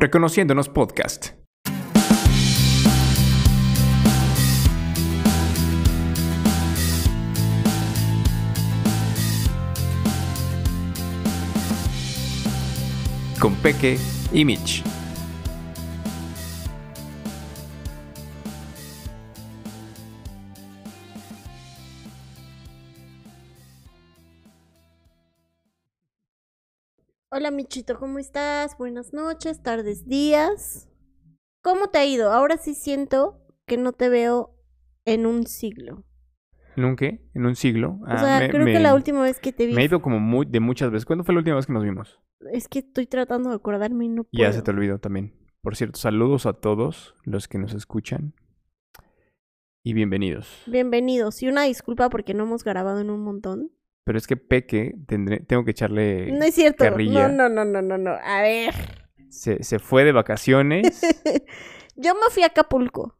Reconociéndonos Podcast. Con Peque y Mitch. Hola Michito, ¿cómo estás? Buenas noches, tardes, días. ¿Cómo te ha ido? Ahora sí siento que no te veo en un siglo. ¿Nunca? ¿En un siglo? O sea, creo que la última vez que te vi... Me he ido como muy, de muchas veces. ¿Cuándo fue la última vez que nos vimos? Es que estoy tratando de acordarme y no puedo. Ya se te olvidó también. Por cierto, saludos a todos los que nos escuchan. Y bienvenidos. Bienvenidos. Y una disculpa porque no hemos grabado en un montón. Pero es que Peque, tendré, tengo que echarle. No es cierto. No, no, no, no, no, no. A ver. Se, se fue de vacaciones. Yo me fui a Acapulco.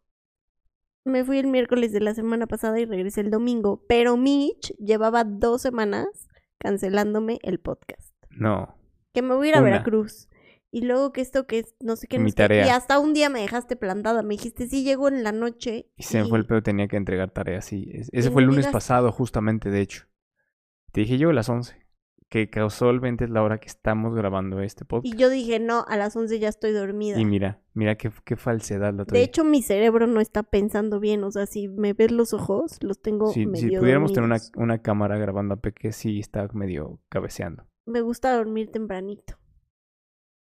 Me fui el miércoles de la semana pasada y regresé el domingo. Pero Mitch llevaba dos semanas cancelándome el podcast. No. Que me voy a ir a Veracruz. Y luego que esto que es, no sé qué. Mi tarea. Y hasta un día me dejaste plantada. Me dijiste, sí, llego en la noche. Y se me fue el pedo, tenía que entregar tareas, sí. Ese fue el lunes pasado, justamente, de hecho. Te dije yo a las 11, que casualmente es la hora que estamos grabando este podcast. Y yo dije, no, a las 11 ya estoy dormida. Y mira, mira qué, qué falsedad la De hecho, mi cerebro no está pensando bien. O sea, si me ves los ojos, los tengo si, medio Si pudiéramos tener una, una, cámara grabando a Peque, sí está medio cabeceando. Me gusta dormir tempranito.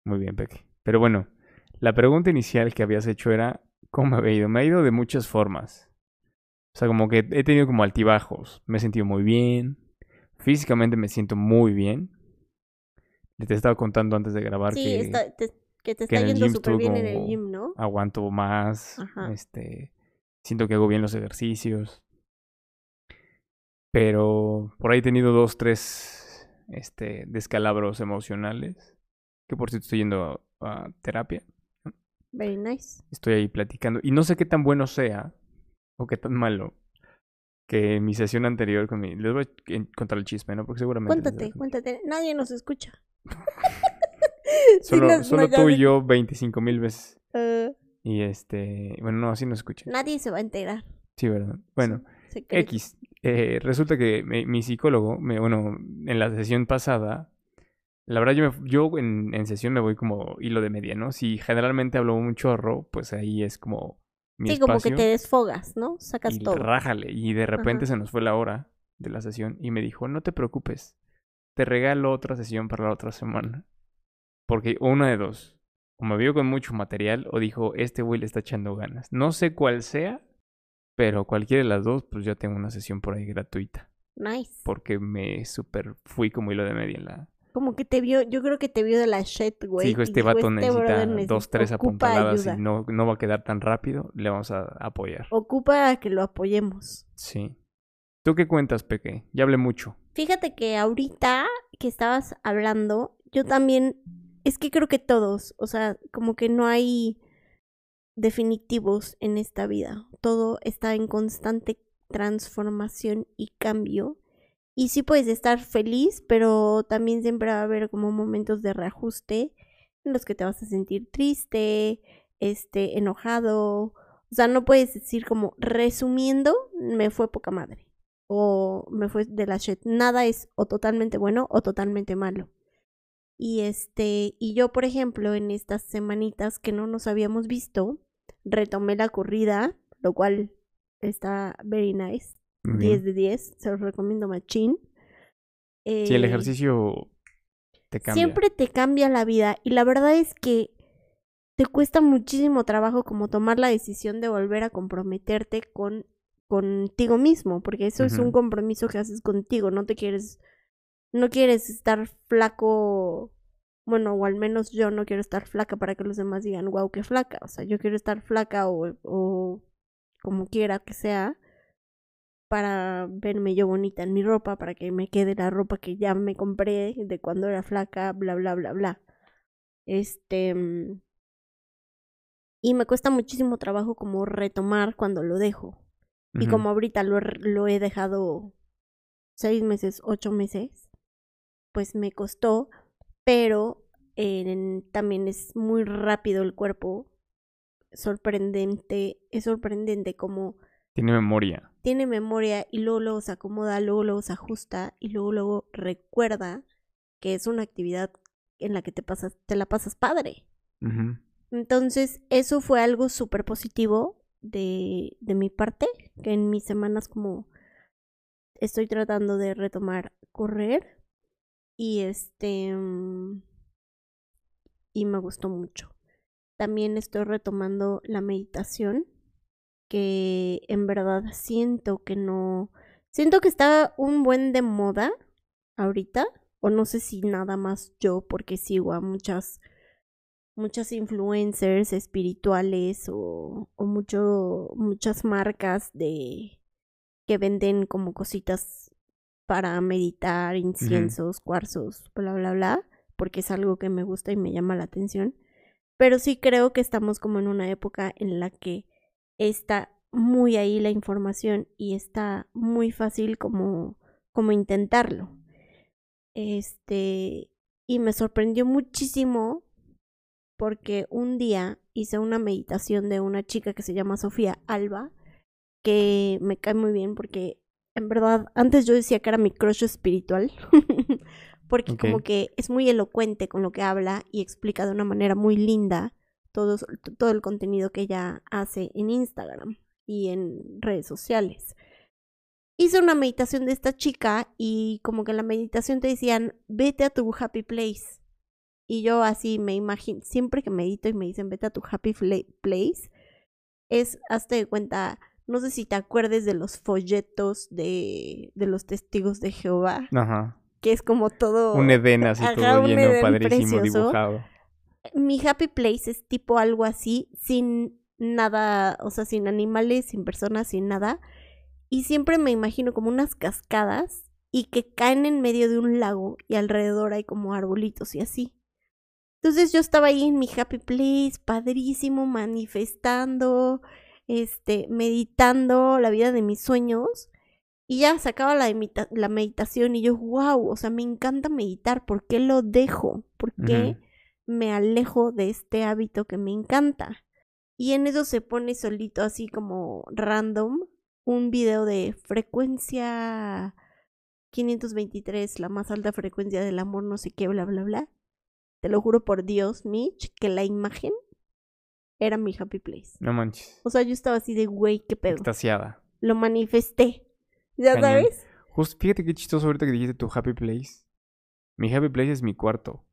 Muy bien, Peque. Pero bueno, la pregunta inicial que habías hecho era, ¿cómo me ha ido? Me ha ido de muchas formas. O sea, como que he tenido como altibajos. Me he sentido muy bien, Físicamente me siento muy bien. Te estaba contando antes de grabar sí, que, está, que te está yendo súper bien en el gym, ¿no? Aguanto más, este, siento que hago bien los ejercicios. Pero por ahí he tenido dos, tres este, descalabros emocionales. Que por cierto estoy yendo a, a terapia. Very nice. Estoy ahí platicando. Y no sé qué tan bueno sea o qué tan malo que mi sesión anterior con mi... Les voy a contar el chisme, ¿no? Porque seguramente... Cuéntate, cuéntate. Nadie nos escucha. solo solo tú y yo 25 mil veces. Ah. y este... Bueno, no, así nos escucha. Nadie se va a enterar. Sí, ¿verdad? Bueno, X. Eh, resulta que mi, psicólogo, me, bueno, en la sesión pasada... La verdad, yo, me, yo en, en, sesión me voy como hilo de media, ¿no? Si generalmente hablo un chorro, pues ahí es como sí, como que te desfogas, ¿no? Sacas y todo. Rájale. Y de repente se nos fue la hora de la sesión y me dijo, no te preocupes, te regalo otra sesión para la otra semana. Porque una de dos, o me vio con mucho material o dijo, este güey le está echando ganas. No sé cuál sea, pero cualquiera de las dos, pues ya tengo una sesión por ahí gratuita. Nice. Porque me super fui como hilo de media en la, como que te vio, yo creo que te vio de la shit, güey. Sí, dijo, este vato este necesita dos, tres apuntaladas y no, no va a quedar tan rápido, le vamos a apoyar. Ocupa que lo apoyemos. Sí. ¿Tú qué cuentas, Peque? Ya hablé mucho. Fíjate que ahorita que estabas hablando, yo también, es que creo que todos, o sea, como que no hay definitivos en esta vida. Todo está en constante transformación y cambio. Y sí puedes estar feliz, pero también siempre va a haber como momentos de reajuste en los que te vas a sentir triste, este, enojado. O sea, no puedes decir como resumiendo, me fue poca madre. O me fue de la shit. Nada es o totalmente bueno o totalmente malo. Y este, y yo, por ejemplo, en estas semanitas que no nos habíamos visto, retomé la corrida, lo cual está very nice. 10 de 10, se los recomiendo machín. Eh, sí, el ejercicio te cambia. Siempre te cambia la vida y la verdad es que te cuesta muchísimo trabajo como tomar la decisión de volver a comprometerte con contigo mismo, porque eso es un compromiso que haces contigo, no te quieres no quieres estar flaco, bueno, o al menos yo no quiero estar flaca para que los demás digan, wow, qué flaca, o sea, yo quiero estar flaca o, o como quiera que sea, para verme yo bonita en mi ropa, para que me quede la ropa que ya me compré de cuando era flaca, bla, bla, bla, bla. Este... Mm, y me cuesta muchísimo trabajo como retomar cuando lo dejo. Y como ahorita lo, lo he dejado seis meses, ocho meses, pues me costó, pero en- también es muy rápido el cuerpo. Sorprendente, es sorprendente como Tiene memoria. Tiene memoria y luego luego se acomoda, luego luego se ajusta y luego luego recuerda que es una actividad en la que te pasas, te la pasas padre. Entonces, eso fue algo súper positivo de, de mi parte, que en mis semanas como estoy tratando de retomar correr y este mm, y me gustó mucho. También estoy retomando la meditación, que en verdad siento que no, siento que está un buen de moda ahorita, o no sé si nada más yo, porque sigo a muchas muchas influencers espirituales o, o mucho, muchas marcas de que venden como cositas para meditar, inciensos, cuarzos, bla, bla, bla, porque es algo que me gusta y me llama la atención. Pero sí creo que estamos como en una época en la que está muy ahí la información y está muy fácil como, como intentarlo. Este, y me sorprendió muchísimo porque un día hice una meditación de una chica que se llama Sofía Alba, que me cae muy bien porque en verdad antes yo decía que era mi crush espiritual, porque como que es muy elocuente con lo que habla y explica de una manera muy linda todo, todo el contenido que ella hace en Instagram y en redes sociales. Hice una meditación de esta chica y como que en la meditación te decían, vete a tu happy place. Y yo así me imagino, siempre que medito y me dicen vete a tu happy place, es, hazte de cuenta, no sé si te acuerdes de los folletos de, de los testigos de Jehová, Ajá. que es como todo... Un Edén así todo lleno, padrísimo, precioso. dibujado. Mi happy place es tipo algo así, sin nada, o sea, sin animales, sin personas, sin nada. Y siempre me imagino como unas cascadas y que caen en medio de un lago y alrededor hay como arbolitos y así. Entonces yo estaba ahí en mi happy place, padrísimo, manifestando, este, meditando la vida de mis sueños. Y ya sacaba la, la meditación y yo, wow, o sea, me encanta meditar, ¿por qué lo dejo? ¿Por qué. Me alejo de este hábito que me encanta? Y en eso se pone solito así como random un video de frecuencia 523, la más alta frecuencia del amor, no sé qué, bla, bla, bla. Te lo juro por Dios, Mitch, que la imagen era mi happy place. No manches. O sea, yo estaba así de, güey, qué pedo. Extasiada. Lo manifesté. ¿Ya Cañón. sabes? Justo, fíjate qué chistoso ahorita que dijiste tu happy place. Mi happy place es mi cuarto.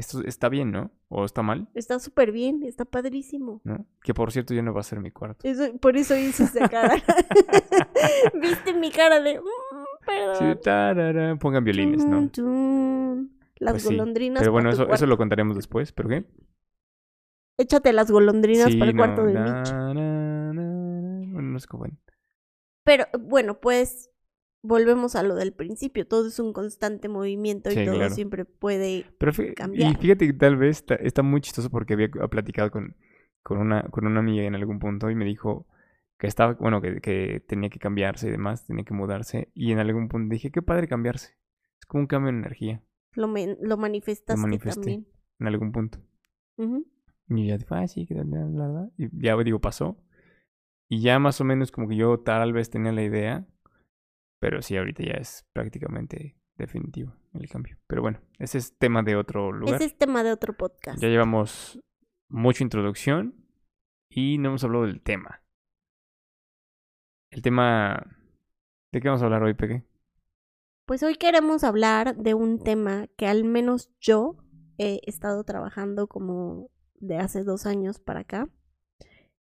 Esto está bien, ¿no? ¿O está mal? Está súper bien, está padrísimo. ¿No? Que por cierto ya no va a ser mi cuarto. Eso- por eso hice esa cara. ¿Viste mi cara de... "Mm, Sí, perdón. tarara, pongan violines, ¿no? Las Pues sí, golondrinas. Pero bueno, eso, eso lo contaremos después. ¿Pero qué? Échate las golondrinas Sí, para el cuarto de na, Mitch. na. Bueno, no sé cómo. van. Pero bueno, pues volvemos a lo del principio. Todo es un constante movimiento y Sí, todo claro. siempre puede. Pero fí- y cambiar. fíjate que tal vez está, está muy chistoso porque había platicado con, con, una, con una amiga en algún punto y me dijo que estaba, bueno, que, que tenía que cambiarse y demás, tenía que mudarse. Y en algún punto dije, qué padre cambiarse. Es como un cambio de energía Lo, men- lo manifestaste manifesté. también. en algún punto. Ujú. Y ya dije, ah, sí, que bla, bla, bla, bla". Y ya digo, pasó. Y ya más o menos como que yo tal vez tenía la idea, pero sí, ahorita ya es prácticamente definitivo el cambio. Pero bueno, ese es tema de otro lugar. Ese es tema de otro podcast. Ya llevamos mucha introducción y no hemos hablado del tema. El tema... ¿De qué vamos a hablar hoy, Peque? Pues hoy queremos hablar de un tema que al menos yo he estado trabajando como de hace dos años para acá.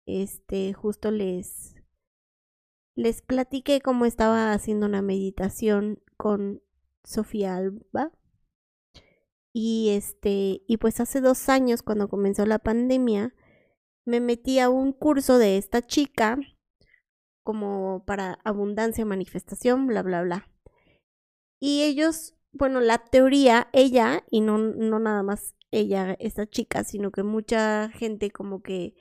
Este, justo les, les platiqué cómo estaba haciendo una meditación con Sofía Alba. Y este, y pues hace dos años, cuando comenzó la pandemia, me metí a un curso de esta chica como para abundancia, manifestación, bla, bla, bla. Y ellos, bueno, la teoría, ella, y no, no nada más ella, esta chica, sino que mucha gente como que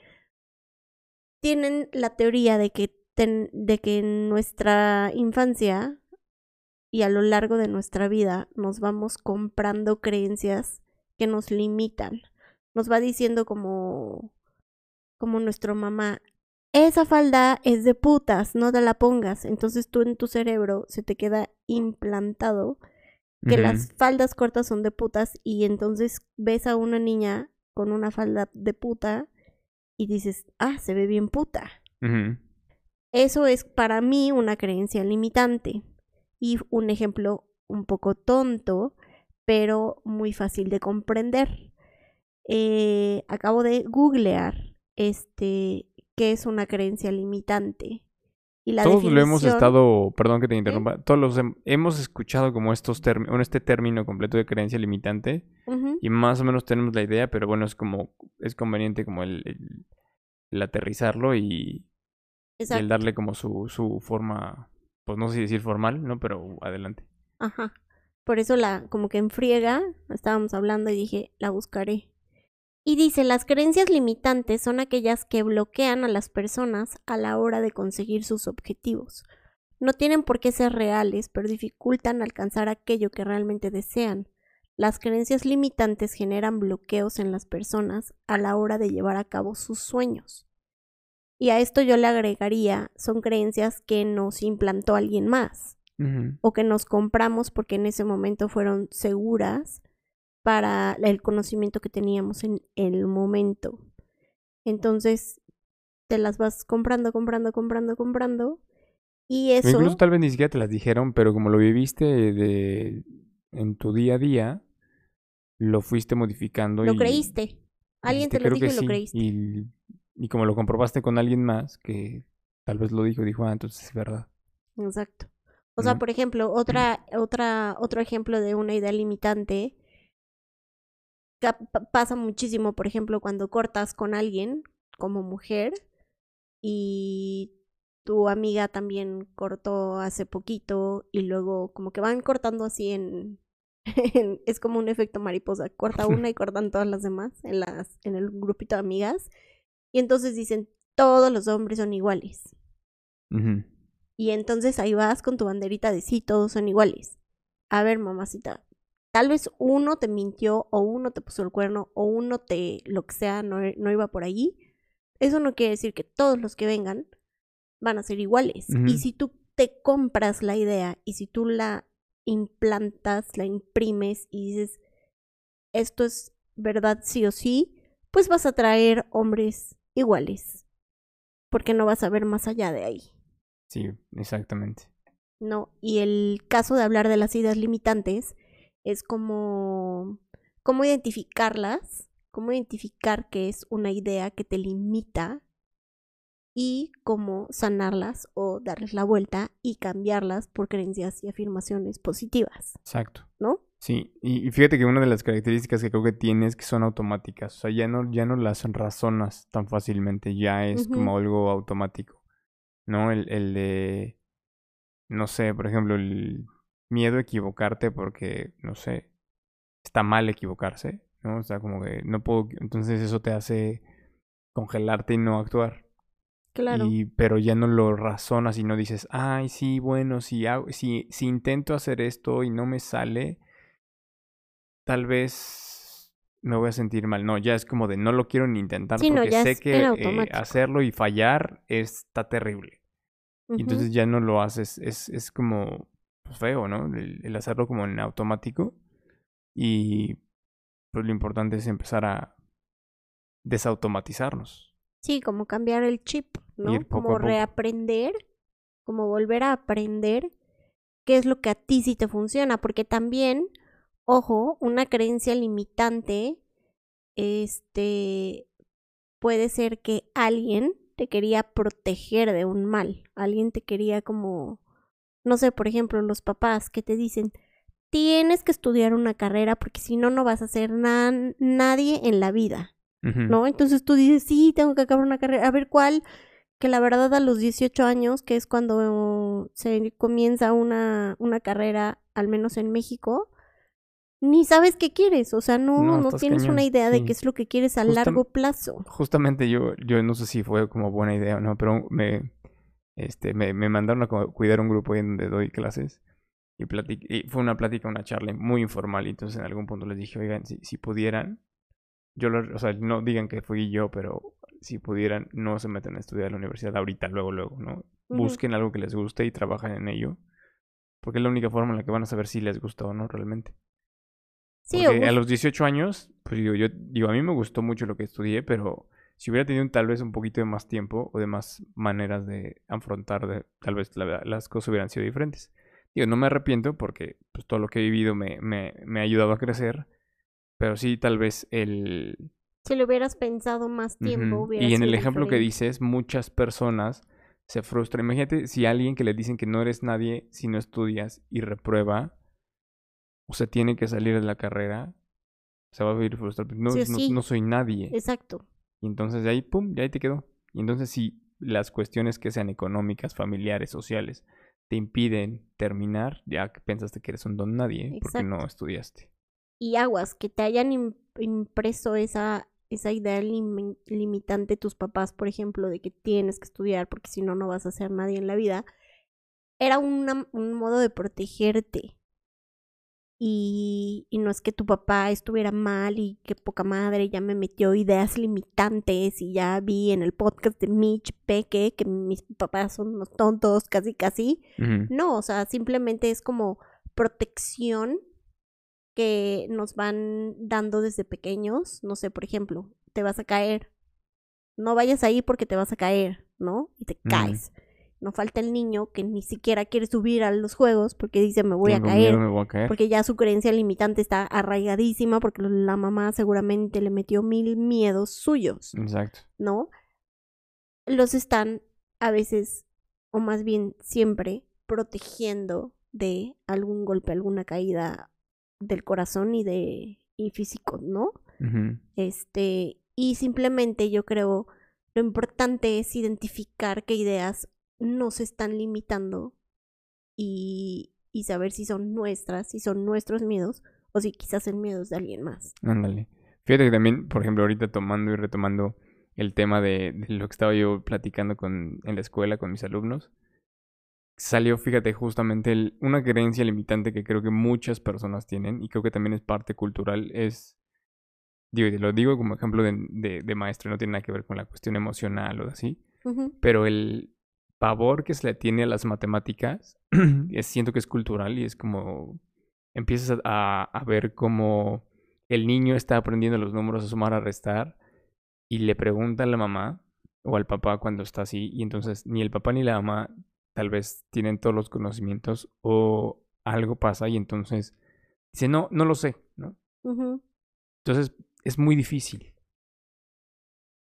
tienen la teoría de que, ten- de que en nuestra infancia y a lo largo de nuestra vida nos vamos comprando creencias que nos limitan. Nos va diciendo como, como nuestro mamá, esa falda es de putas, no te la pongas. Entonces tú en tu cerebro se te queda implantado que las faldas cortas son de putas y entonces ves a una niña con una falda de puta y dices, ah, se ve bien puta. Eso es para mí una creencia limitante y un ejemplo un poco tonto, pero muy fácil de comprender. Eh, acabo de googlear este qué es una creencia limitante. Y la todos lo hemos estado, perdón que te interrumpa, todos los hemos escuchado como estos términos, este término completo de creencia limitante y más o menos tenemos la idea, pero bueno, es como, es conveniente como el, el, aterrizarlo y, y, el darle como su, su forma, pues no sé decir formal, ¿no? Pero adelante. Ajá. Por eso la, como que en friega, estábamos hablando y dije, la buscaré. Y dice, las creencias limitantes son aquellas que bloquean a las personas a la hora de conseguir sus objetivos. No tienen por qué ser reales, pero dificultan alcanzar aquello que realmente desean. Las creencias limitantes generan bloqueos en las personas a la hora de llevar a cabo sus sueños. Y a esto yo le agregaría, son creencias que nos implantó alguien más o que nos compramos porque en ese momento fueron seguras para el conocimiento que teníamos en el momento. Entonces, te las vas comprando, comprando, comprando, comprando. Y eso... Incluso tal vez ni siquiera te las dijeron, pero como lo viviste de, en tu día a día, lo fuiste modificando. Lo creíste. Alguien te lo dijo y lo creíste. Y, y como lo comprobaste con alguien más que tal vez lo dijo, dijo, ah, entonces es verdad. Exacto. O sea, por ejemplo, otra, otra, otro ejemplo de una idea limitante pasa muchísimo, por ejemplo, cuando cortas con alguien como mujer y tu amiga también cortó hace poquito y luego como que van cortando así en, es como un efecto mariposa, corta una y cortan todas las demás en las en el grupito de amigas y entonces dicen todos los hombres son iguales. Y entonces ahí vas con tu banderita de sí, todos son iguales. A ver, mamacita, tal vez uno te mintió o uno te puso el cuerno o uno te, lo que sea, no, no iba por ahí. Eso no quiere decir que todos los que vengan van a ser iguales. Y si tú te compras la idea y si tú la implantas, la imprimes y dices, esto es verdad sí o sí, pues vas a traer hombres iguales. Porque no vas a ver más allá de ahí. Sí, exactamente. No, y el caso de hablar de las ideas limitantes es como cómo identificarlas, cómo identificar que es una idea que te limita y cómo sanarlas o darles la vuelta y cambiarlas por creencias y afirmaciones positivas. Exacto. ¿No? Sí, y, fíjate que una de las características que creo que tiene es que son automáticas, o sea, ya no, ya no las razonas tan fácilmente, ya es como algo automático. ¿no? El, el de, no sé, por ejemplo, el miedo a equivocarte porque, no sé, está mal equivocarse, ¿no? O sea, como que no puedo, entonces eso te hace congelarte y no actuar. Claro. Y, pero ya no lo razonas y no dices, ay, sí, bueno, si, hago, si, si intento hacer esto y no me sale, tal vez me voy a sentir mal. No, ya es como de no lo quiero ni intentar porque sé que eh, hacerlo y fallar está terrible. Y entonces ya no lo haces, es, es como pues, feo, ¿no? El, hacerlo como en automático. Y pues lo importante es empezar a desautomatizarnos. Sí, como cambiar el chip, ¿no? como reaprender, como volver a aprender qué es lo que a ti sí te funciona, porque también, ojo, una creencia limitante, este, puede ser que alguien te quería proteger de un mal, alguien te quería como, no sé, por ejemplo, los papás que te dicen, tienes que estudiar una carrera porque si no, no vas a ser nadie en la vida, ¿no? Entonces tú dices, sí, tengo que acabar una carrera, a ver cuál, que la verdad a los 18 años, que es cuando se comienza una, una carrera, al menos en México, ni sabes qué quieres, o sea, no, no, tienes una idea de qué es lo que quieres a largo plazo. Justamente yo, yo no sé si fue como buena idea o no, pero me, este, me, me mandaron a cuidar un grupo en donde doy clases Y, y fue una plática, una charla muy informal. Y entonces en algún punto les dije, oigan, si, si pudieran, yo, lo- o sea, no digan que fui yo, pero si pudieran, no se metan a estudiar a la universidad ahorita, luego, luego, ¿no? Busquen algo que les guste y trabajen en ello. Porque es la única forma en la que van a saber si les gusta o no realmente. Sí, Porque a los 18 años, pues digo, yo digo, a mí me gustó mucho lo que estudié, pero si hubiera tenido tal vez un poquito de más tiempo o de más maneras de afrontar, de, tal vez la- las cosas hubieran sido diferentes. Digo, no me arrepiento porque pues, todo lo que he vivido me, me, me ha ayudado a crecer, pero sí tal vez el... si lo hubieras pensado más tiempo, hubiera Y en el ejemplo que dices, muchas personas se frustran. Imagínate si a alguien que le dicen que no eres nadie si no estudias y reprueba, o sea, tiene que salir de la carrera, se va a vivir frustrado. No, Sí no- soy nadie. Exacto. Y entonces de ahí, pum, ya ahí te quedó. Y entonces si las cuestiones que sean económicas, familiares, sociales, te impiden terminar, ya que pensaste que eres un don nadie porque no estudiaste. Y aguas, que te hayan im- impreso esa, esa idea limi- limitante tus papás, por ejemplo, de que tienes que estudiar porque si no, no vas a ser nadie en la vida, era una- un modo de protegerte. Y, y no es que tu papá estuviera mal y que poca madre ya me metió ideas limitantes y ya vi en el podcast de Mitch Peque que mis papás son unos tontos, casi casi. No, o sea, simplemente es como protección que nos van dando desde pequeños. No sé, por ejemplo, te vas a caer. No vayas ahí porque te vas a caer, ¿no? Y te caes. No falta el niño que ni siquiera quiere subir a los juegos porque dice me voy a miedo, caer. me voy a caer. Porque ya su creencia limitante está arraigadísima porque la mamá seguramente le metió mil miedos suyos. Exacto. ¿no? Los están a veces, o más bien siempre, protegiendo de algún golpe, alguna caída del corazón y de y físico, ¿no? Este, y simplemente yo creo lo importante es identificar qué ideas nos están limitando y, y saber si son nuestras, si son nuestros miedos o si quizás el miedo es de alguien más. Ándale. Fíjate que también, por ejemplo, ahorita tomando y retomando el tema de, de lo que estaba yo platicando con, en la escuela con mis alumnos, salió, fíjate, justamente el- una creencia limitante que creo que muchas personas tienen y creo que también es parte cultural, es, digo, y lo digo como ejemplo de, de, de maestro, no tiene nada que ver con la cuestión emocional o así, pero el pavor que se le tiene a las matemáticas, es- siento que es cultural y es como empiezas a, a ver cómo el niño está aprendiendo los números a sumar, a restar, y le pregunta a la mamá o al papá cuando está así, y entonces ni el papá ni la mamá tal vez tienen todos los conocimientos o algo pasa y entonces dice, no, no lo sé, ¿no? Entonces es muy difícil.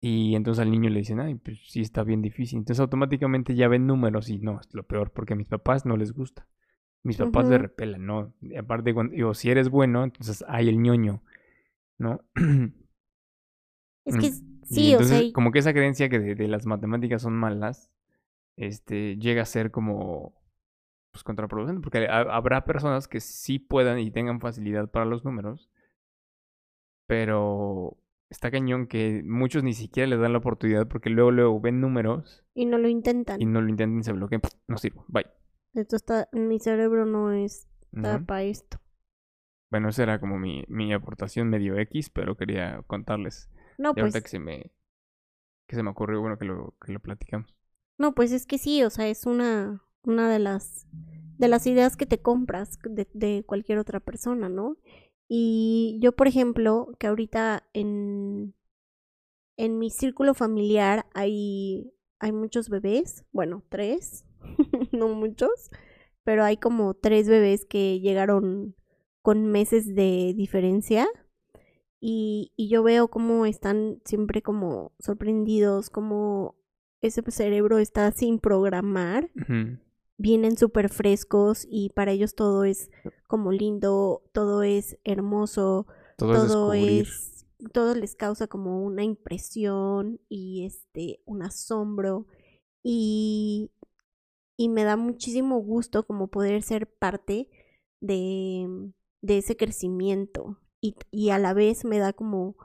Y entonces al niño le dicen, ay, pues sí está bien difícil. Entonces automáticamente ya ven números y no, es lo peor porque a mis papás no les gusta. Mis papás le Ujú. repelan, ¿no? Y aparte, cuando, digo, si eres bueno, entonces hay el ñoño, ¿no? Es que Y sí, o sea, como que esa creencia que de, de las matemáticas son malas, este, llega a ser como, pues, contraproducente, porque ha- habrá personas que sí puedan y tengan facilidad para los números, pero está cañón que muchos ni siquiera les dan la oportunidad porque luego, luego ven números y no lo intentan. y no lo intentan y se bloquean, no sirvo, bye. Esto está, mi cerebro no está para esto. Bueno, esa era como mi, mi aportación medio X, pero quería contarles. No, ahorita pues, que se me, que se me ocurrió, bueno, que lo, que lo platicamos. no, pues es que sí, o sea, es una, una de las, de las ideas que te compras de, de cualquier otra persona, ¿no? Y yo, por ejemplo, que ahorita en, en mi círculo familiar hay, hay muchos bebés, bueno, tres, no muchos, pero hay como tres bebés que llegaron con meses de diferencia. Y, y yo veo cómo están siempre como sorprendidos, como ese cerebro está sin programar. Vienen súper frescos y para ellos todo es como lindo, todo es hermoso, Todo, es todo es, todo les causa como una impresión y este, un asombro. Y, y me da muchísimo gusto como poder ser parte de, de ese crecimiento. Y, y a la vez me da como,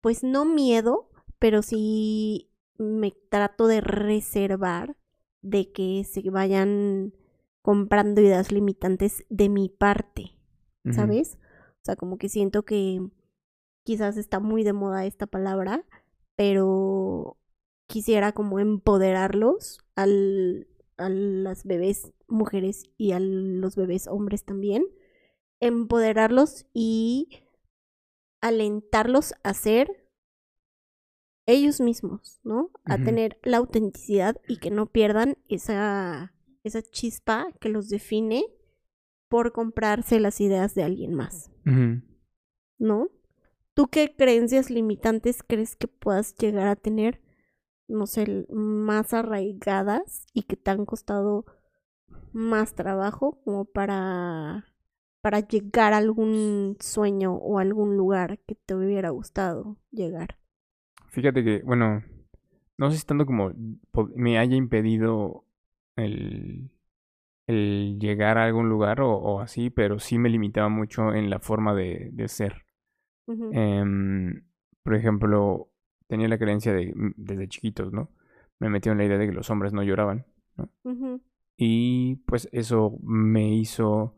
pues no miedo, pero sí me trato de reservar de que se vayan comprando ideas limitantes de mi parte. ¿sabes? O sea, como que siento que quizás está muy de moda esta palabra, pero quisiera como empoderarlos al, a las bebés mujeres y a los bebés hombres también, empoderarlos y alentarlos a ser ellos mismos, ¿no? A tener la autenticidad y que no pierdan esa, esa chispa que los define por comprarse las ideas de alguien más. ¿no? ¿Tú qué creencias limitantes crees que puedas llegar a tener, no sé, más arraigadas y que te han costado más trabajo como para para llegar a algún sueño o algún lugar que te hubiera gustado llegar? Fíjate que, bueno, no sé si tanto como me haya impedido el, el llegar a algún lugar o, o así, pero sí me limitaba mucho en la forma de, de ser. Em, por ejemplo, tenía la creencia de, mm, desde chiquitos, ¿no? Me metió en la idea de que los hombres no lloraban, ¿no? Y pues eso me hizo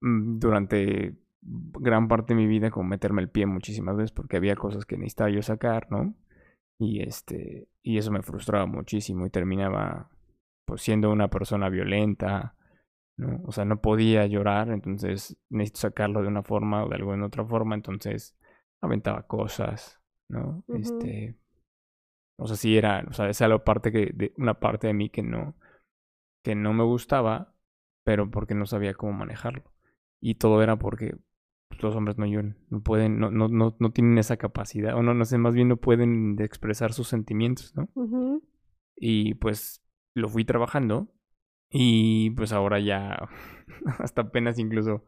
mm, durante gran parte de mi vida como meterme el pie muchísimas veces porque había cosas que necesitaba yo sacar, ¿no? Y este, y eso me frustraba muchísimo y terminaba pues siendo una persona violenta, ¿no? O sea, no podía llorar, entonces necesito sacarlo de una forma o de alguna otra forma, entonces aventaba cosas, ¿no? Este, o sea, sí era, o sea, esa era la parte que, de, una parte de mí que no, que no me gustaba, pero porque no sabía cómo manejarlo. Y todo era porque los hombres no lloran, no pueden, no, no, no, no tienen esa capacidad, o no, no sé, más bien no pueden de expresar sus sentimientos, ¿no? Y pues lo fui trabajando y pues ahora ya, hasta apenas incluso,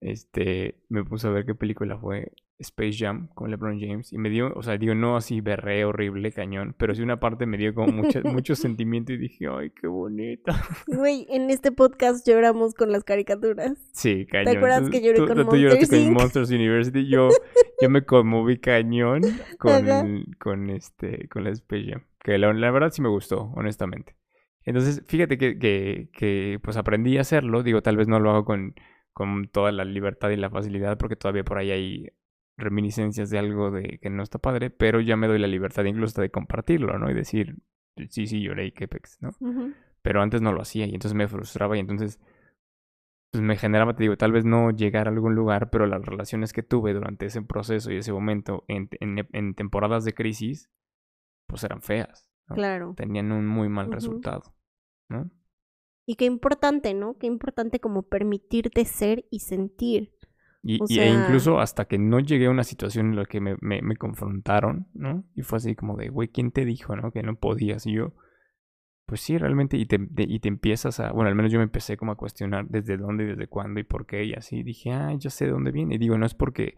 este, me puse a ver qué película fue Space Jam con LeBron James y me dio, o sea, digo, no así berré horrible, cañón, pero sí una parte me dio como mucho, mucho sentimiento y dije, ay, qué bonita. Güey, en este podcast lloramos con las caricaturas. Sí, cañón. acuerdas que lloré Tú- con tú- Monsters, con Inc? Monsters University. Yo, yo me conmoví cañón con, con este, con la Space Jam. Que la, la verdad sí me gustó, honestamente. Entonces, fíjate que, que, que, pues aprendí a hacerlo. Digo, tal vez no lo hago con, con toda la libertad y la facilidad, porque todavía por ahí hay reminiscencias de algo de que no está padre, pero ya me doy la libertad incluso de compartirlo, ¿no? Y decir, sí, sí, lloré y qué pex, ¿no? Pero antes no lo hacía y entonces me frustraba y entonces pues me generaba, te digo, tal vez no llegar a algún lugar, pero las relaciones que tuve durante ese proceso y ese momento en, en, en temporadas de crisis, pues eran feas, ¿no? Claro. tenían un muy mal resultado, ¿no? Y qué importante, ¿no? Qué importante como permitirte ser y sentir. Y, O y- e incluso hasta que no llegué a una situación en la que me, me, me confrontaron, ¿no? Y fue así como de, güey, ¿quién te dijo, no? Que no podías. Y yo, pues sí, realmente, y te, de- y te empiezas a, bueno, al menos yo me empecé como a cuestionar desde dónde, y desde cuándo y por qué, y así dije, ah, yo sé de dónde viene. Y digo, no es porque,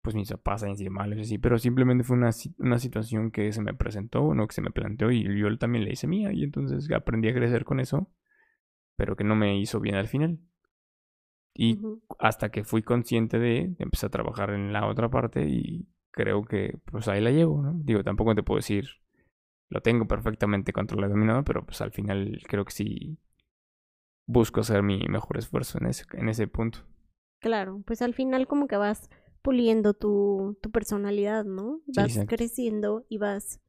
pues mis papás hayan sido malos, así, pero simplemente fue una, una situación que se me presentó, no que se me planteó, y yo también le hice mía, y entonces aprendí a crecer con eso, pero que no me hizo bien al final. Y hasta que fui consciente de, empecé a trabajar en la otra parte y creo que pues ahí la llevo, ¿no? Digo, tampoco te puedo decir, lo tengo perfectamente controlado y dominado, pero pues al final creo que sí busco hacer mi mejor esfuerzo en ese, en ese punto. Claro, pues al final como que vas puliendo tu, tu personalidad, ¿no? Vas creciendo y vas...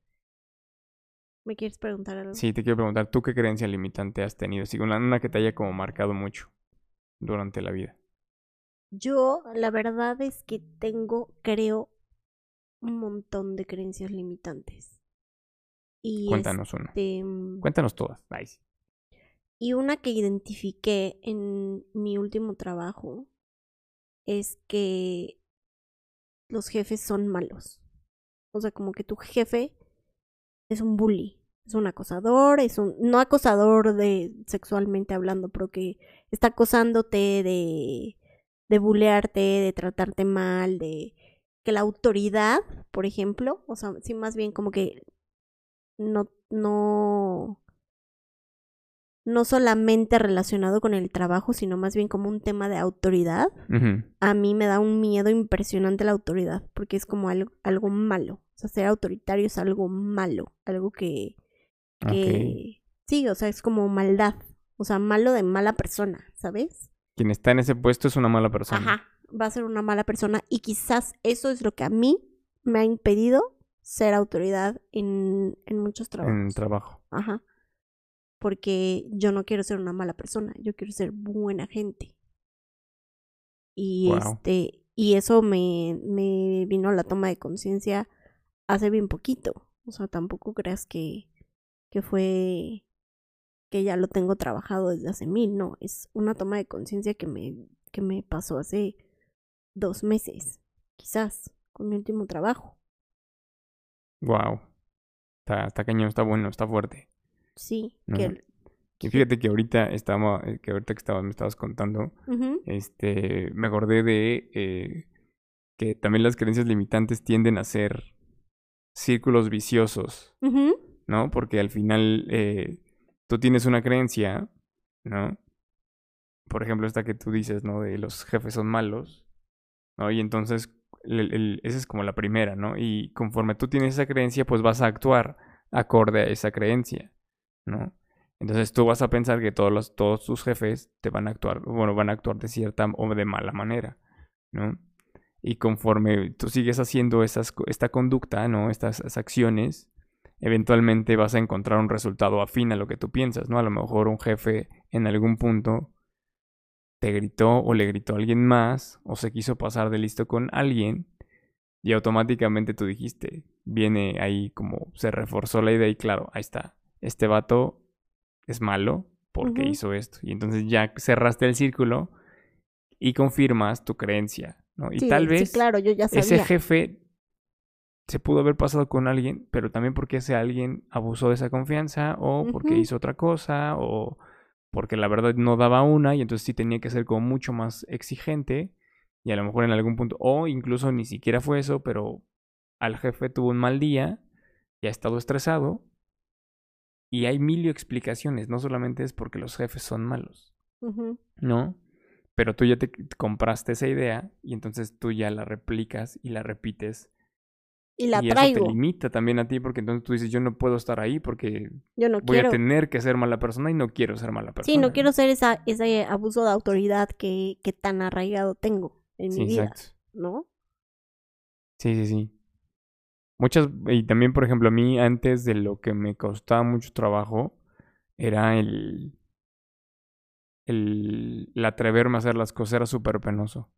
¿Me quieres preguntar algo? Sí, te quiero preguntar, ¿tú qué creencia limitante has tenido? Sí, una, una que te haya como marcado mucho durante la vida. Yo, la verdad es que tengo, creo, un montón de creencias limitantes. Y Cuéntanos una. este, mm, Cuéntanos todas. Y una que identifiqué en mi último trabajo es que los jefes son malos. O sea, como que tu jefe es un bully, es un acosador, es un no acosador de sexualmente hablando, pero que está acosándote de de bulearte, de tratarte mal, de que la autoridad, por ejemplo, o sea, sí más bien como que no no no solamente relacionado con el trabajo, sino más bien como un tema de autoridad. A mí me da un miedo impresionante la autoridad, porque es como algo, algo malo. O sea, ser autoritario es algo malo, algo que, Que sí, o sea, es como maldad, O sea, malo de mala persona, ¿sabes? Quien está en ese puesto es una mala persona. Ajá, va a ser una mala persona y quizás eso es lo que a mí me ha impedido ser autoridad en, en muchos trabajos. En trabajo. Ajá. Porque yo no quiero ser una mala persona, yo quiero ser buena gente. Y este, y eso me, me vino a la toma de conciencia hace bien poquito. O sea, tampoco creas que, que fue que ya lo tengo trabajado desde hace mil, no, es una toma de conciencia que me, que me pasó hace dos meses, quizás, con mi último trabajo. Wow. Está, está cañón, está bueno, está fuerte. Sí, que Y fíjate que ahorita estaba, eh, que ahorita que estabas, me estabas contando, este, me acordé de eh, que también las creencias limitantes tienden a ser círculos viciosos, ¿no? Porque al final eh, tú tienes una creencia, ¿no? Por ejemplo, esta que tú dices, ¿no? De los jefes son malos, ¿no? Y entonces, el- esa es como la primera, ¿no? Y conforme tú tienes esa creencia, pues vas a actuar acorde a esa creencia, ¿no? Entonces tú vas a pensar que todos, los, todos tus jefes te van a actuar, bueno, van a actuar de cierta o de mala manera, ¿no? Y conforme tú sigues haciendo esas, esta conducta, ¿no? Estas acciones, eventualmente vas a encontrar un resultado afín a lo que tú piensas, ¿no? A lo mejor un jefe en algún punto te gritó o le gritó a alguien más o se quiso pasar de listo con alguien y automáticamente tú dijiste, viene ahí como se reforzó la idea y claro, ahí está, este vato es malo porque hizo esto y entonces ya cerraste el círculo y confirmas tu creencia, ¿no? Y sí, tal sí, vez claro, yo ya ese jefe se pudo haber pasado con alguien, pero también porque ese alguien abusó de esa confianza o porque hizo otra cosa o porque la verdad no daba una y entonces sí tenía que ser como mucho más exigente y a lo mejor en algún punto o incluso ni siquiera fue eso, pero al jefe tuvo un mal día y ha estado estresado y hay mil explicaciones, no solamente es porque los jefes son malos. ¿no? Pero tú ya te compraste esa idea y entonces tú ya la replicas y la repites. Y la y eso traigo. te limita también a ti porque entonces tú dices, yo no puedo estar ahí porque Yo no voy quiero. a tener que ser mala persona y no quiero ser mala persona. Sí, no quiero ser esa, ese abuso de autoridad que, que tan arraigado tengo en Sí, mi vida, exacto. ¿no? Sí, sí, sí. Muchas, y también, por ejemplo, a mí antes de lo que me costaba mucho trabajo era el, el, el atreverme a hacer las cosas, era súper penoso.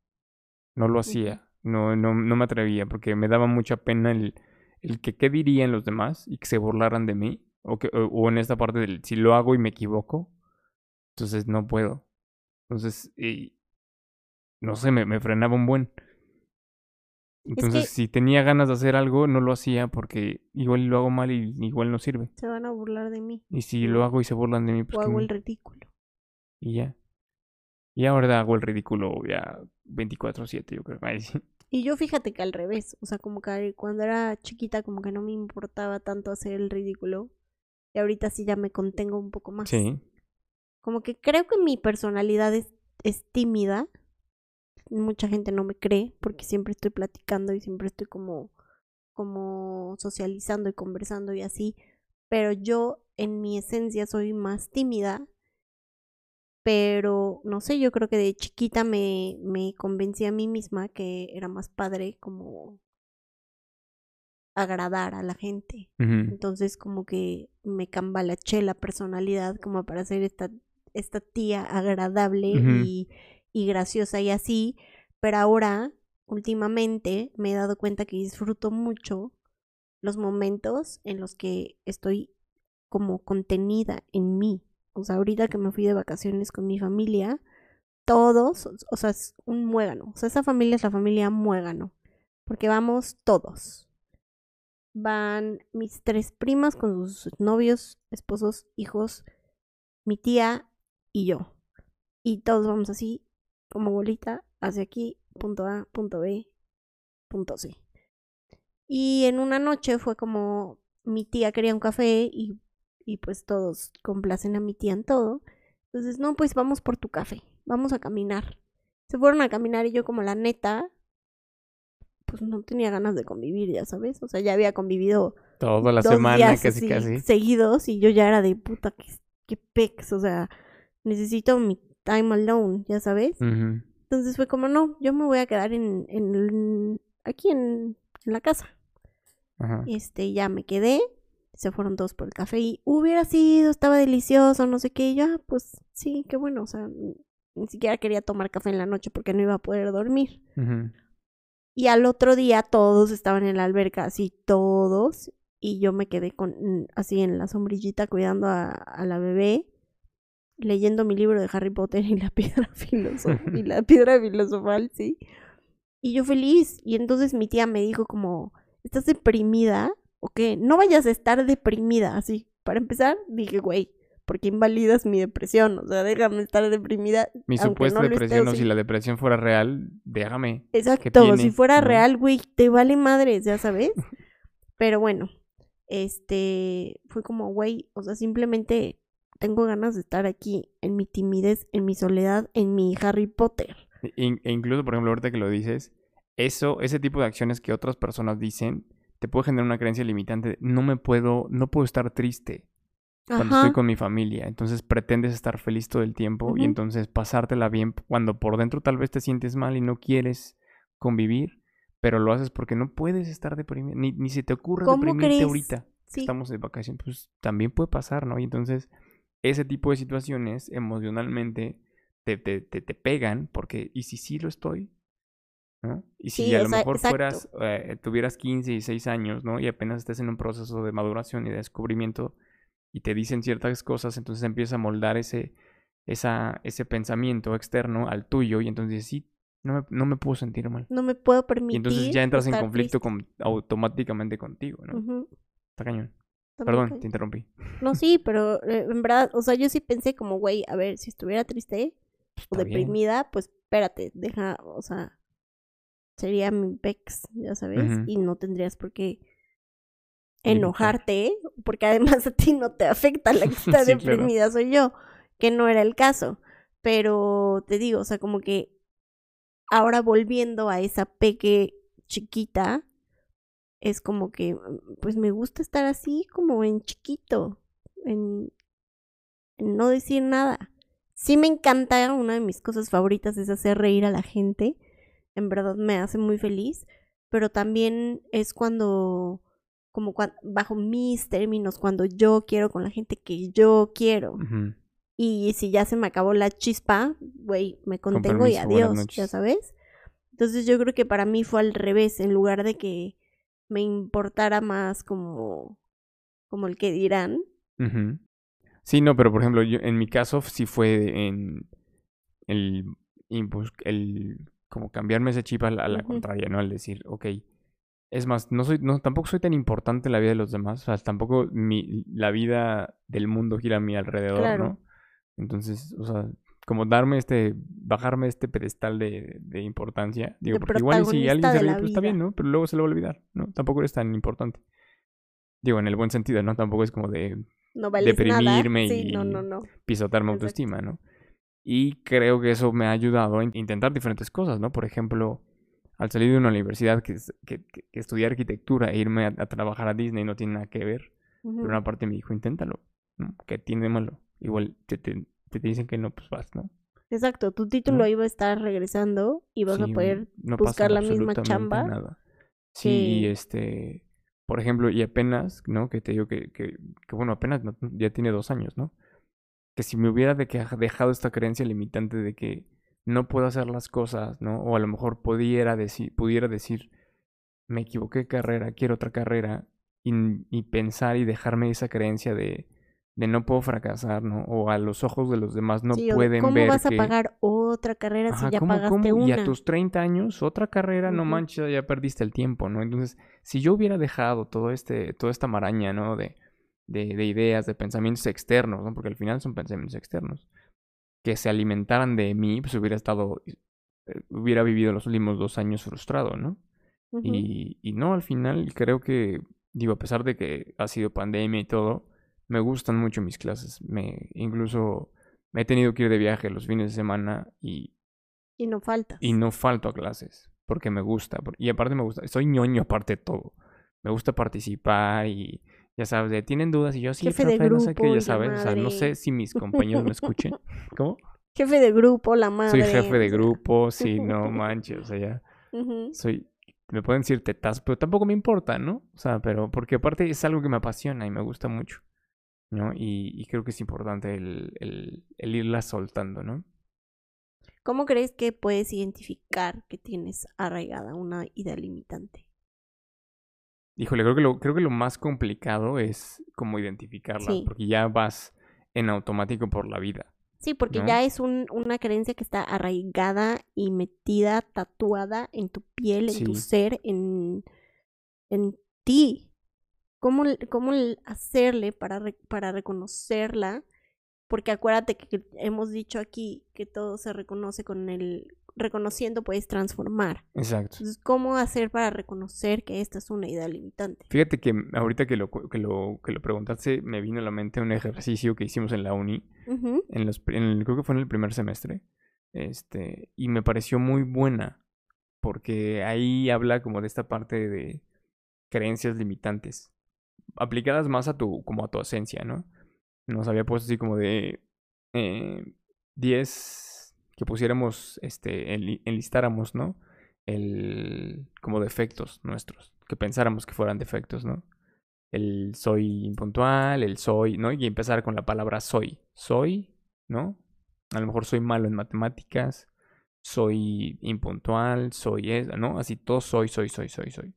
No lo hacía, no, no, no me atrevía porque me daba mucha pena el, el que qué dirían los demás y que se burlaran de mí. O, que, o, o en esta parte del si lo hago y me equivoco, entonces no puedo. Entonces, y, no sé, me, me frenaba un buen. Entonces, que- si tenía ganas de hacer algo, no lo hacía porque igual lo hago mal y igual no sirve. Se van a burlar de mí. Y si lo hago y se burlan de mí, pues O hago el ridículo. Y ya. Y ahora hago el ridículo ya 24/7, yo creo. Ay, sí. Y yo fíjate que al revés, o sea, como que cuando era chiquita como que no me importaba tanto hacer el ridículo. Y ahorita sí ya me contengo un poco más. Sí. Como que creo que mi personalidad es, es tímida. Mucha gente no me cree porque siempre estoy platicando y siempre estoy como, como socializando y conversando y así. Pero yo en mi esencia soy más tímida. Pero no sé, yo creo que de chiquita me, me convencí a mí misma que era más padre como agradar a la gente. Entonces como que me cambalaché la personalidad como para ser esta, esta tía agradable y, y graciosa y así. Pero ahora, últimamente, me he dado cuenta que disfruto mucho los momentos en los que estoy como contenida en mí. O sea, ahorita que me fui de vacaciones con mi familia, todos, o sea, es un muégano. O sea, esa familia es la familia muégano. Porque vamos todos van mis tres primas con sus novios, esposos, hijos, mi tía y yo. Y todos vamos así, como bolita, hacia aquí, punto A, punto B, punto C. Y en una noche fue como mi tía quería un café y, y pues todos complacen a mi tía en todo. Entonces, no, pues vamos por tu café, vamos a caminar. Se fueron a caminar y yo como la neta, pues no tenía ganas de convivir, ya sabes. O sea, ya había convivido Toda la dos semana, días casi, casi. seguidos y yo ya era de puta, que, que pex, o sea, necesito mi time alone, ya sabes. Entonces fue como, no, yo me voy a quedar en, en aquí en, en la casa. Ajá. Este, ya me quedé. Se fueron todos por el café y hubiera sido, estaba delicioso, no sé qué. Y yo, ah, pues sí, qué bueno. O sea, ni siquiera quería tomar café en la noche porque no iba a poder dormir. Ujú. Y al otro día todos estaban en la alberca, así todos. Y yo me quedé con, así en la sombrillita cuidando a, a la bebé, leyendo mi libro de Harry Potter y la piedra filosofal, y la piedra filosofal, sí. Y yo feliz. Y entonces mi tía me dijo como, ¿estás deprimida? ¿O qué? No vayas a estar deprimida, así. Para empezar, dije, güey, porque invalidas mi depresión. O sea, déjame estar deprimida. Mi supuesta no esté, depresión, o sí. si la depresión fuera real, déjame. Exacto, si fuera ¿No? real, güey, te vale madres, ya sabes. Pero bueno, este, fue como, güey, o sea, simplemente tengo ganas de estar aquí en mi timidez, en mi soledad, en mi Harry Potter. E, e incluso, por ejemplo, ahorita que lo dices, eso, ese tipo de acciones que otras personas dicen, te puede generar una creencia limitante. de, No me puedo, no puedo estar triste cuando Ajá, estoy con mi familia. Entonces pretendes estar feliz todo el tiempo y entonces pasártela bien cuando por dentro tal vez te sientes mal y no quieres convivir, pero lo haces porque no puedes estar deprimido, ni, ni se te ocurre ¿Cómo deprimirte crees? ahorita. sí, Estamos de vacaciones, pues también puede pasar, ¿no? Y entonces ese tipo de situaciones emocionalmente te, te, te, te pegan porque, ¿y si sí lo estoy? ¿No? Y si Sí, a lo o mejor exacto. fueras, eh, tuvieras 15 y 16 años, ¿no? Y apenas estés en un proceso de maduración y de descubrimiento y te dicen ciertas cosas, entonces empieza a moldar ese, esa, ese pensamiento externo al tuyo y entonces dices, sí, no me, no me puedo sentir mal. no me puedo Y permitir. entonces ya entras en conflicto con, automáticamente contigo, ¿no? Está cañón. Perdón, cañón. te interrumpí. No, sí, pero eh, en verdad, o sea, yo sí pensé como, güey, a ver, si estuviera triste o Está bien. deprimida, pues espérate, deja, o sea, sería mi pex, ya sabes, y no tendrías por qué enojarte, porque además a ti no te afecta la que está Sí, claro. deprimida, soy yo, que no era el caso. Pero te digo, o sea, como que ahora volviendo a esa peque chiquita, es como que, mm, pues me gusta estar así como en chiquito, en, en no decir nada. Sí me encanta, una de mis cosas favoritas es hacer reír a la gente, en verdad me hace muy feliz, pero también es cuando, como bajo mis términos, cuando yo quiero con la gente que yo quiero. Y si ya se me acabó la chispa, güey, me contengo y permiso, adiós, ya sabes. Entonces yo creo que para mí fue al revés, en lugar de que me importara más como, como el que dirán. Sí, no, pero por ejemplo, yo, en mi caso sí fue en el, el como cambiarme ese chip a la, a la contraria, ¿no? Al decir, ok, es más, no soy, no, tampoco soy tan importante en la vida de los demás, o sea, tampoco mi, la vida del mundo gira a mi alrededor, Claro. ¿no? Entonces, o sea, como darme este, bajarme este pedestal de, de importancia, digo, porque igual si alguien se ríe, pues está bien. ¿no? Pero luego se lo va a olvidar, ¿no? Tampoco eres tan importante. Digo, en el buen sentido, ¿no? Tampoco es como de, No Deprimirme. Sí, y- no, no. pisotar mi autoestima, ¿no? Y creo que eso me ha ayudado a in- intentar diferentes cosas, ¿no? Por ejemplo, al salir de una universidad que, que, que- que estudiar arquitectura e irme a, a trabajar a Disney no tiene nada que ver, Ujú. pero una parte me dijo, inténtalo, ¿no? ¿Qué tiene de malo? Igual te, te, te dicen que no, pues vas, ¿no? Exacto, tu título ¿No? iba a estar regresando y vas Sí, a poder no buscar la misma chamba. nada. Sí, y que- este, por ejemplo, y apenas, ¿no? Que te digo que, que, que bueno, apenas no- ya tiene dos años, ¿no? Que si me hubiera dejado esta creencia limitante de que no puedo hacer las cosas, ¿no? O a lo mejor pudiera decir, pudiera decir, me equivoqué de carrera, quiero otra carrera, y, y pensar y dejarme esa creencia de, de no puedo fracasar, ¿no? O a los ojos de los demás no Sí, pueden ¿Cómo ver vas a pagar otra carrera Ajá, si ya ¿cómo, pagaste cómo? Y una? a tus 30 años, otra carrera, no manches, ya perdiste el tiempo, ¿no? Entonces, si yo hubiera dejado todo este, toda esta maraña, ¿no? De, de, de ideas, de pensamientos externos, ¿no? Porque al final son pensamientos externos, que se alimentaran de mí, pues hubiera estado, eh, hubiera vivido los últimos dos años frustrado, ¿no? Y, y no, al final creo que, digo, a pesar de que ha sido pandemia y todo, me gustan mucho mis clases. Me, incluso me he tenido que ir de viaje los fines de semana y, Y no faltas. y no falto a clases porque me gusta. Y aparte me gusta, soy ñoño aparte de todo. Me gusta participar y, ya sabes, de tienen dudas y yo sí, Jefe de profe, no sé qué, ya sabes, o sea, no sé si mis compañeros me escuchen. ¿Cómo? Jefe de grupo, la madre. Soy jefe de grupo, sí, no manches, o sea, ya soy, me pueden decir tetas, pero tampoco me importa, ¿no? O sea, pero porque aparte es algo que me apasiona y me gusta mucho, ¿no? Y, y creo que es importante el, el, el irla soltando, ¿no? ¿Cómo crees que puedes identificar que tienes arraigada una idea limitante? Híjole, creo que lo, creo que lo más complicado es como identificarla, Sí. porque ya vas en automático por la vida. Sí, porque ¿No? ya es un- una creencia que está arraigada y metida, tatuada en tu piel, en tu ser, en, en ti. ¿Cómo, cómo hacerle para, re- para reconocerla? Porque acuérdate que hemos dicho aquí que todo se reconoce con el... Reconociendo puedes transformar. Exacto. Entonces, ¿cómo hacer para reconocer que esta es una idea limitante? Fíjate que ahorita que lo, que lo, que lo preguntaste, me vino a la mente un ejercicio que hicimos en la uni, en los, en el- creo que fue en el primer semestre, este, y me pareció muy buena, porque ahí habla como de esta parte de creencias limitantes, aplicadas más a tu, como a tu esencia, ¿no? Nos había puesto así como de eh, 10 que pusiéramos, este, enli- enlistáramos, ¿no? El, como defectos nuestros, que pensáramos que fueran defectos, ¿no? El soy impuntual, el soy, ¿no? Y empezar con la palabra soy. Soy, ¿no? A lo mejor soy malo en matemáticas, soy impuntual, soy ¿no? Así todo soy, soy, soy, soy, soy.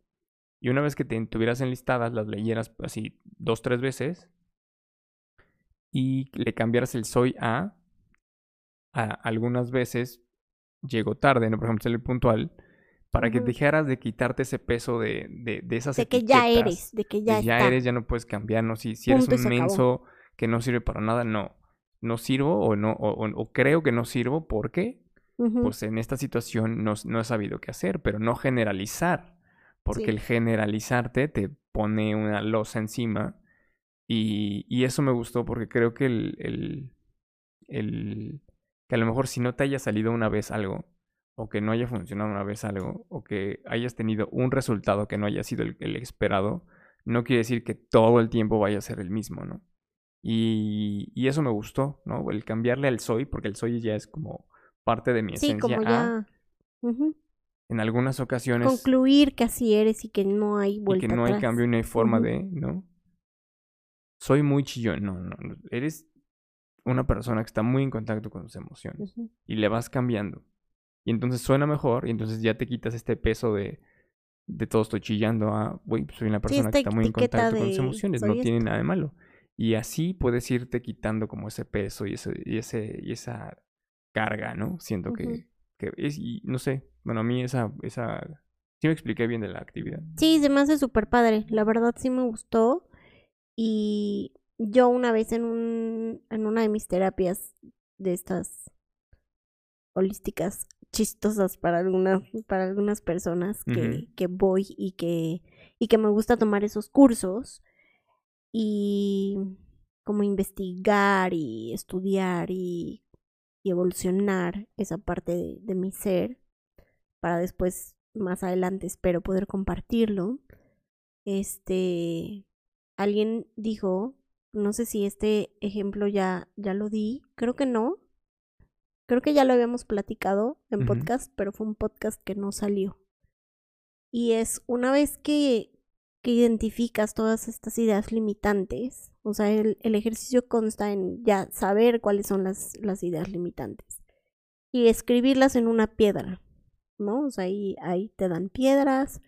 Y una vez que te tuvieras enlistadas, las leyeras así dos, tres veces y le cambiaras el soy a, a algunas veces llego tarde, ¿no? Por ejemplo, ser puntual, para que dejaras de quitarte ese peso de, de, de esas De que ya eres, de que de ya ya está. eres, ya no puedes cambiar, ¿no? Si, si eres Punto un menso que no sirve para nada, no. No sirvo o no, o, o- o creo que no sirvo porque pues en esta situación no, no he sabido qué hacer, pero no generalizar, porque Sí. el generalizarte te pone una losa encima y, y eso me gustó porque creo que el, el, el- que a lo mejor si no te haya salido una vez algo, o que no haya funcionado una vez algo, o que hayas tenido un resultado que no haya sido el, el esperado, no quiere decir que todo el tiempo vaya a ser el mismo, ¿no? Y, y eso me gustó, ¿no? El cambiarle al soy, porque el soy ya es como parte de mi Sí, esencia. a, en algunas ocasiones concluir que así eres y que no hay y vuelta que no hay cambio y no hay forma de, ¿no? Soy muy chillón, no, no, eres una persona que está muy en contacto con sus emociones y le vas cambiando. Y entonces suena mejor y entonces ya te quitas este peso de, de todo estoy chillando a, güey, pues soy una persona que está muy en contacto con sus emociones, no tiene esto. nada de malo. Y así puedes irte quitando como ese peso y, ese, y, ese, y esa carga, ¿no? Siento que, que es, y no sé, bueno, a mí esa, esa, sí me expliqué bien de la actividad. Sí, se me hace súper padre. La verdad sí me gustó. Y yo una vez en un, en una de mis terapias de estas holísticas chistosas para algunas, para algunas personas que, que voy y que, y que me gusta tomar esos cursos y como investigar y estudiar y, y evolucionar esa parte de, de mi ser para después más adelante espero poder compartirlo. Este alguien dijo, no sé si este ejemplo ya ya lo di, creo que no. Creo que ya lo habíamos platicado en podcast, pero fue un podcast que no salió. Y es una vez que que identificas todas estas ideas limitantes, o sea, el, el ejercicio consta en ya saber cuáles son las, las ideas limitantes y escribirlas en una piedra, ¿no? O sea, ahí, ahí te dan piedras,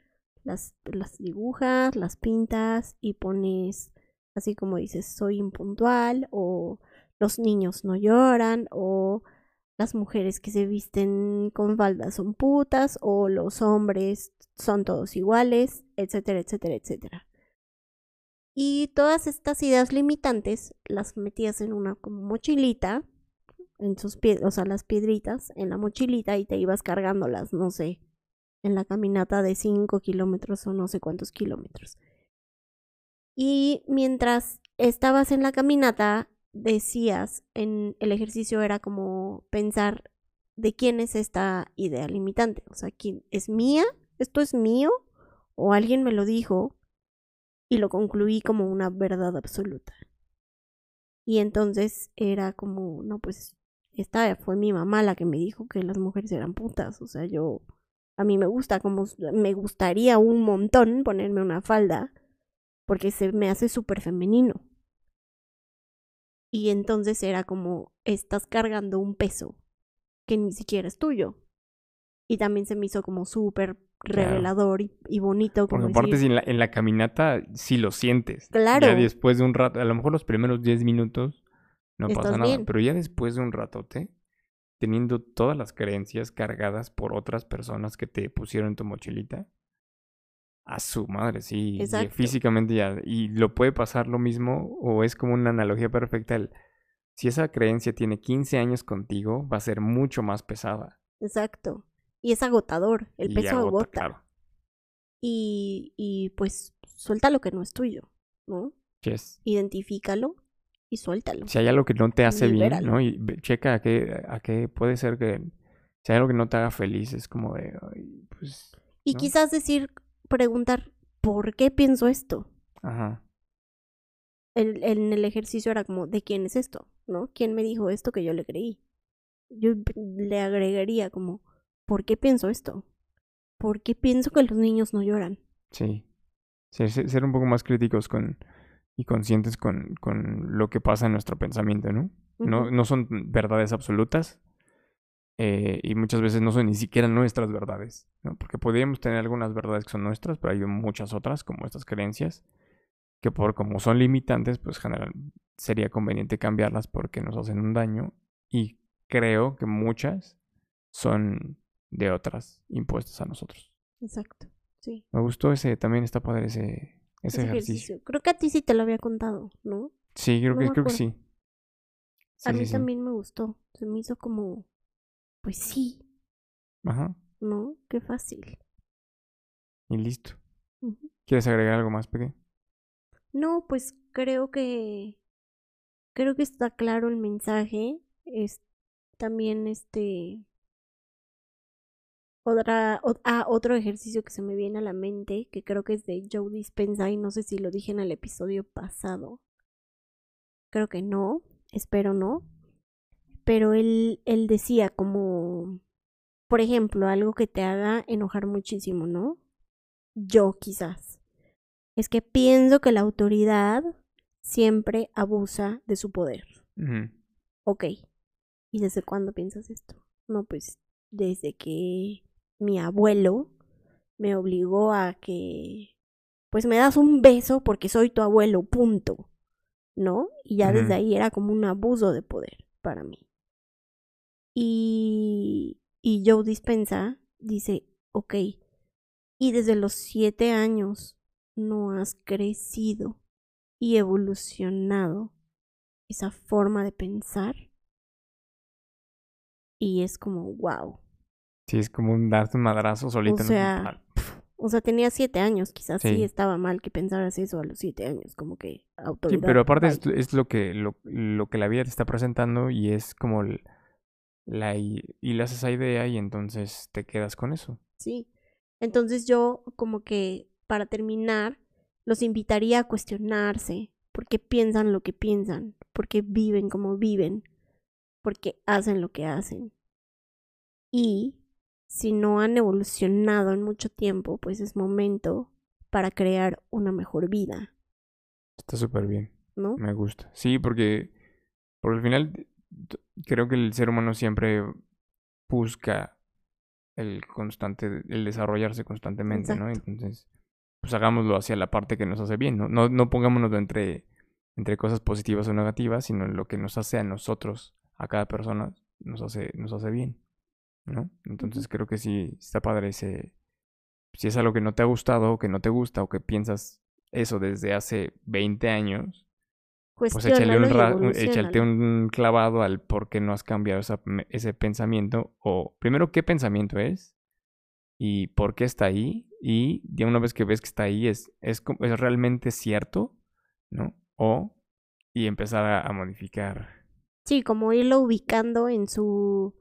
las, las dibujas, las pintas y pones, así como dices, soy impuntual o los niños no lloran o las mujeres que se visten con faldas son putas o los hombres son todos iguales, etcétera, etcétera, etcétera. Y todas estas ideas limitantes las metías en una como mochilita, en sus pies, o sea, las piedritas en la mochilita y te ibas cargándolas, no sé, en la caminata de 5 kilómetros o no sé cuántos kilómetros. Y mientras estabas en la caminata, decías, en el ejercicio era como pensar de quién es esta idea limitante, o sea, quién es mía, esto es mío o alguien me lo dijo y lo concluí como una verdad absoluta. Y entonces era como, no, pues esta fue mi mamá la que me dijo que las mujeres eran putas. O sea, yo, a mí me gusta como, me gustaría un montón ponerme una falda porque se me hace súper femenino. Y entonces era como, estás cargando un peso que ni siquiera es tuyo. Y también se me hizo como súper revelador y, bonito. Como Porque aparte en, la, en la caminata sí lo sientes. Claro. Ya después de un rato, a lo mejor los primeros 10 minutos no pasa nada. Pero ya después de un ratote, teniendo todas las creencias cargadas por otras personas que te pusieron en tu mochilita, a su madre, sí. físicamente ya. Y lo puede pasar lo mismo, o es como una analogía perfecta. El, si esa creencia tiene 15 años contigo, va a ser mucho más pesada. Exacto. Y es agotador. El peso agota. Y, y pues suelta lo que no es tuyo, ¿no? Yes. Identifícalo y suéltalo. Si hay algo que no te hace bien, ¿no? Y checa a qué, a qué puede ser que. Si hay algo que no te haga feliz, es como de. pues, y quizás decir, preguntar, ¿por qué pienso esto? Ajá. El, en el ejercicio era como, ¿de quién es esto? ¿No? ¿Quién me dijo esto que yo le creí? Yo le agregaría como, ¿por qué pienso esto? ¿Por qué pienso que los niños no lloran? Sí. ser un poco más críticos con y conscientes con, con lo que pasa en nuestro pensamiento, ¿no? No, no son verdades absolutas eh, y muchas veces no son ni siquiera nuestras verdades, ¿no? Porque podríamos tener algunas verdades que son nuestras, pero hay muchas otras, como estas creencias, que por como son limitantes, pues general sería conveniente cambiarlas porque nos hacen un daño y creo que muchas son de otras impuestas a nosotros. Exacto, sí. Me gustó ese, también está padre ese, ese, ejercicio. Creo que a ti sí te lo había contado, ¿no? Sí, creo, que, creo que sí. a mí también me gustó. Se me hizo como, pues sí. Ajá. ¿No? Qué fácil. Y listo. ¿Quieres agregar algo más, Peque? No, pues creo que creo que está claro el mensaje. Es también este otra, ah, otro ejercicio que se me viene a la mente, que creo que es de Joe Dispenza y no sé si lo dije en el episodio pasado. Creo que no, espero no. Pero él, él decía como, por ejemplo, algo que te haga enojar muchísimo, ¿no? Yo quizás. Es que pienso que la autoridad siempre abusa de su poder. Ok. ¿Y desde cuándo piensas esto? No, pues desde que mi abuelo me obligó a que, pues me das un beso porque soy tu abuelo, punto. ¿No? Y ya desde ahí era como un abuso de poder para mí. Y, y Joe Dispensa dice, ok, y desde los siete años no has crecido y evolucionado esa forma de pensar. Y es como, wow. Sí, es como un darte un madrazo solito. O sea, o sea, tenía siete años, quizás sí. estaba mal que pensaras eso a los siete años, como que autoridad. Sí, pero aparte es, lo que lo, lo, que la vida te está presentando y es como la y, le haces esa idea y entonces te quedas con eso. Sí. Entonces yo como que para terminar los invitaría a cuestionarse por qué piensan lo que piensan, por qué viven como viven, por qué hacen lo que hacen. Y si no han evolucionado en mucho tiempo, pues es momento para crear una mejor vida. Está súper bien. ¿No? Me gusta. Sí, porque por el final creo que el ser humano siempre busca el constante, el desarrollarse constantemente, ¿no? Entonces, pues hagámoslo hacia la parte que nos hace bien, ¿no? No, no pongámonos entre, entre cosas positivas o negativas, sino lo que nos hace a nosotros, a cada persona, nos hace, nos hace bien. ¿no? Entonces creo que sí está padre ese... Si es algo que no te ha gustado o que no te gusta o que piensas eso desde hace 20 años, pues échale un, un clavado al por qué no has cambiado ese pensamiento o primero qué pensamiento es y por qué está ahí y ya una vez que ves que está ahí es, es, es realmente cierto, ¿no? O y empezar a, a modificar. Sí, como irlo ubicando en su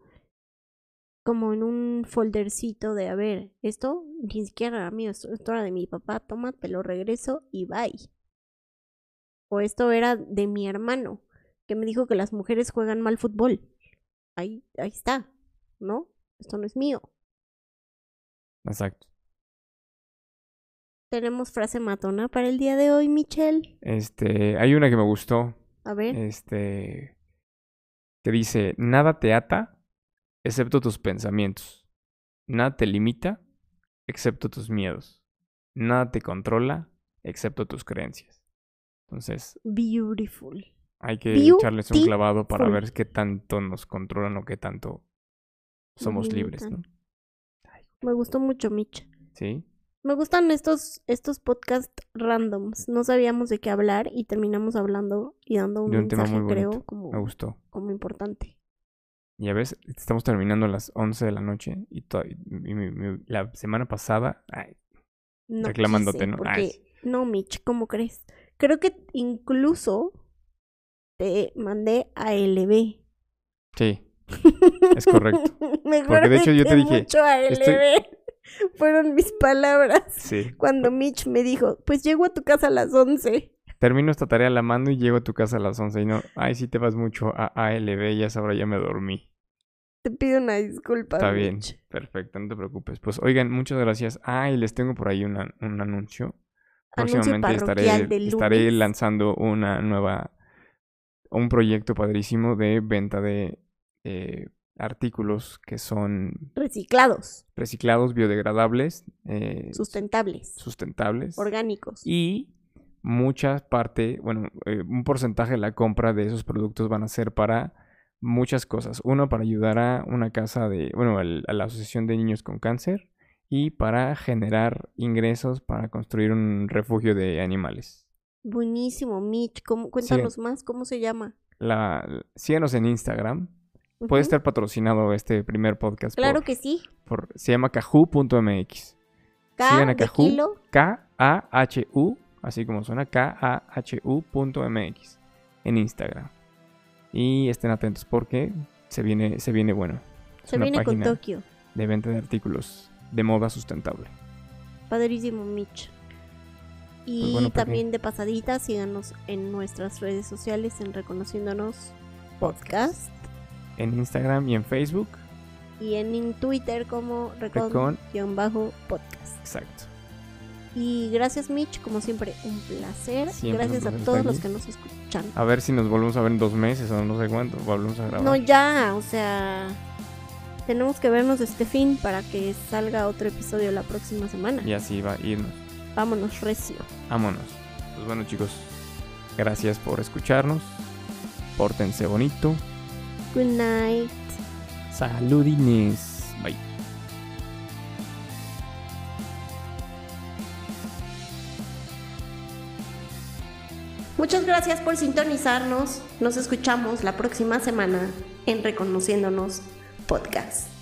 como en un foldercito de, a ver, esto ni siquiera era mío, esto, esto era de mi papá, toma, te lo regreso y bye. O esto era de mi hermano, que me dijo que las mujeres juegan mal fútbol. Ahí, ahí está, ¿no? Esto no es mío. Exacto. Tenemos frase matona para el día de hoy, Michelle. Este, hay una que me gustó. A ver. Este, que dice, nada te ata excepto tus pensamientos. Nada te limita excepto tus miedos. Nada te controla excepto tus creencias. Entonces, Beautiful. hay que echarles un clavado para ver qué tanto nos controlan o qué tanto somos libres, ¿no? Me gustó mucho, Mitch. Sí. Me gustan estos, estos podcast randoms. No sabíamos de qué hablar y terminamos hablando y dando un, De un tema mensaje, muy bonito. creo, como, Me gustó. como importante. Y a veces estamos terminando a las 11 de la noche y, mi- mi- la semana pasada, ay, No Reclamándote, ¿no? Porque, Ay. no, Mitch, ¿cómo crees? Creo que incluso te mandé a LB. sí, es correcto. Mejor Porque de hecho yo te dije, mucho a estoy-. Fueron mis palabras. Sí. Cuando Mitch me dijo, pues llego a tu casa a las 11. Termino esta tarea la mando y llego a tu casa a las 11 y no, ay, sí te vas mucho a ALB, ya sabrá, ya me dormí. Te pido una disculpa. Está bien, perfecto, no te preocupes. Pues oigan, muchas gracias. Ah, y les tengo por ahí una- un anuncio. Próximamente estaré, estaré lanzando una nueva, un proyecto padrísimo de venta de eh, artículos que son Reciclados, reciclados, biodegradables, eh, sustentables, sustentables. Orgánicos. y mucha parte, bueno, eh, un porcentaje de la compra de esos productos van a ser para muchas cosas. Uno, para ayudar a una casa de, bueno, a la Asociación de Niños con Cáncer y para generar ingresos para construir un refugio de animales. Buenísimo, Mitch. ¿Cómo- cuéntanos más, ¿cómo se llama? La, síganos en Instagram. Puede Ujú. estar patrocinado este primer podcast. Claro por- que sí. por- se llama kahu.mx. Sigan a kilo. K-A-H-U, así como suena, K-A-H-U.mx en Instagram. Y estén atentos porque se viene, se viene bueno. Es Se viene con Tokio. de venta de artículos de moda sustentable. Padrísimo, Mitch. Y Pues bueno, Pepe. también de pasadita, síganos en nuestras redes sociales en Reconociéndonos Podcast. En Instagram y en Facebook. Y en Twitter como Recon. Recon-podcast. Exacto. Y gracias, Mitch, como siempre, un placer. Siempre un gracias a todos los que nos escuchan. A ver si nos volvemos a ver en dos meses o no sé cuánto. Volvemos a grabar. No, ya, o sea, tenemos que vernos este fin para que salga otro episodio la próxima semana. Y así va a irnos. Vámonos, recio. Vámonos. Pues bueno, chicos. Gracias por escucharnos. Pórtense bonito. Good night. Saludines. Bye. Muchas gracias por sintonizarnos. Nos escuchamos la próxima semana en Reconociéndonos Podcast.